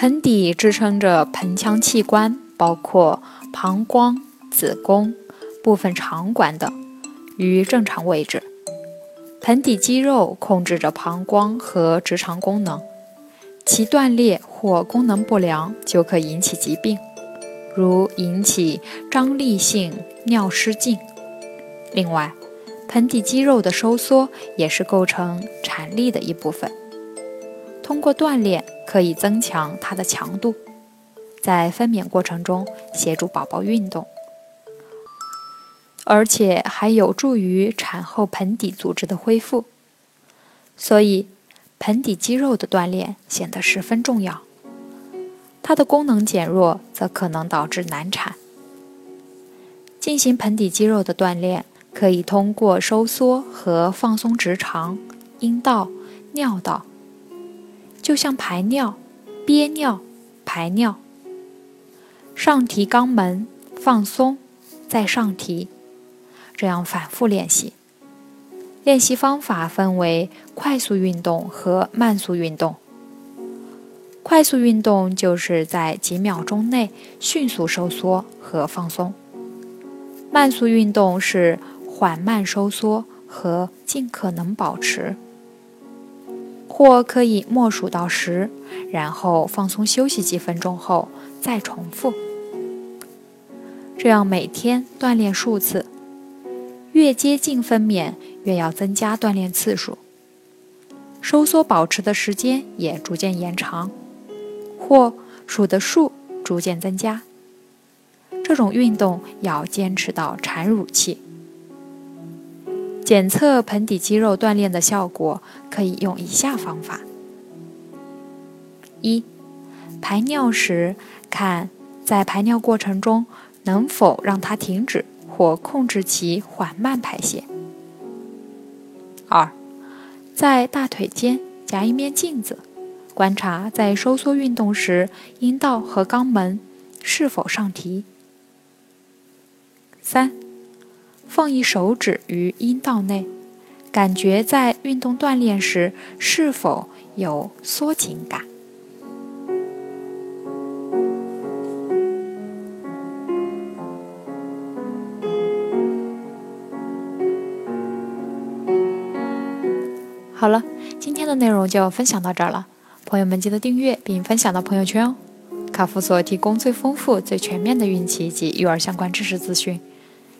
盆底支撑着盆腔器官，包括膀胱、子宫、部分肠管等，于正常位置。盆底肌肉控制着膀胱和直肠功能，其断裂或功能不良就可引起疾病，如引起张力性尿失禁。另外，盆底肌肉的收缩也是构成产力的一部分。通过锻炼。可以增强它的强度，在分娩过程中协助宝宝运动，而且还有助于产后盆底组织的恢复。所以，盆底肌肉的锻炼显得十分重要。它的功能减弱，则可能导致难产。进行盆底肌肉的锻炼，可以通过收缩和放松直肠、阴道、尿道。就像排尿、憋尿、排尿，上提肛门，放松，再上提，这样反复练习。练习方法分为快速运动和慢速运动。快速运动就是在几秒钟内迅速收缩和放松，慢速运动是缓慢收缩和尽可能保持。或可以默数到十，然后放松休息几分钟后再重复。这样每天锻炼数次，越接近分娩越要增加锻炼次数，收缩保持的时间也逐渐延长，或数的数逐渐增加。这种运动要坚持到产乳期。检测盆底肌肉锻炼的效果，可以用以下方法：一、排尿时看在排尿过程中能否让它停止或控制其缓慢排泄；二、在大腿间夹一面镜子，观察在收缩运动时阴道和肛门是否上提；三。放一手指于阴道内，感觉在运动锻炼时是否有缩紧感。好了，今天的内容就分享到这儿了，朋友们记得订阅并分享到朋友圈哦。卡夫所提供最丰富、最全面的孕期及育儿相关知识资讯。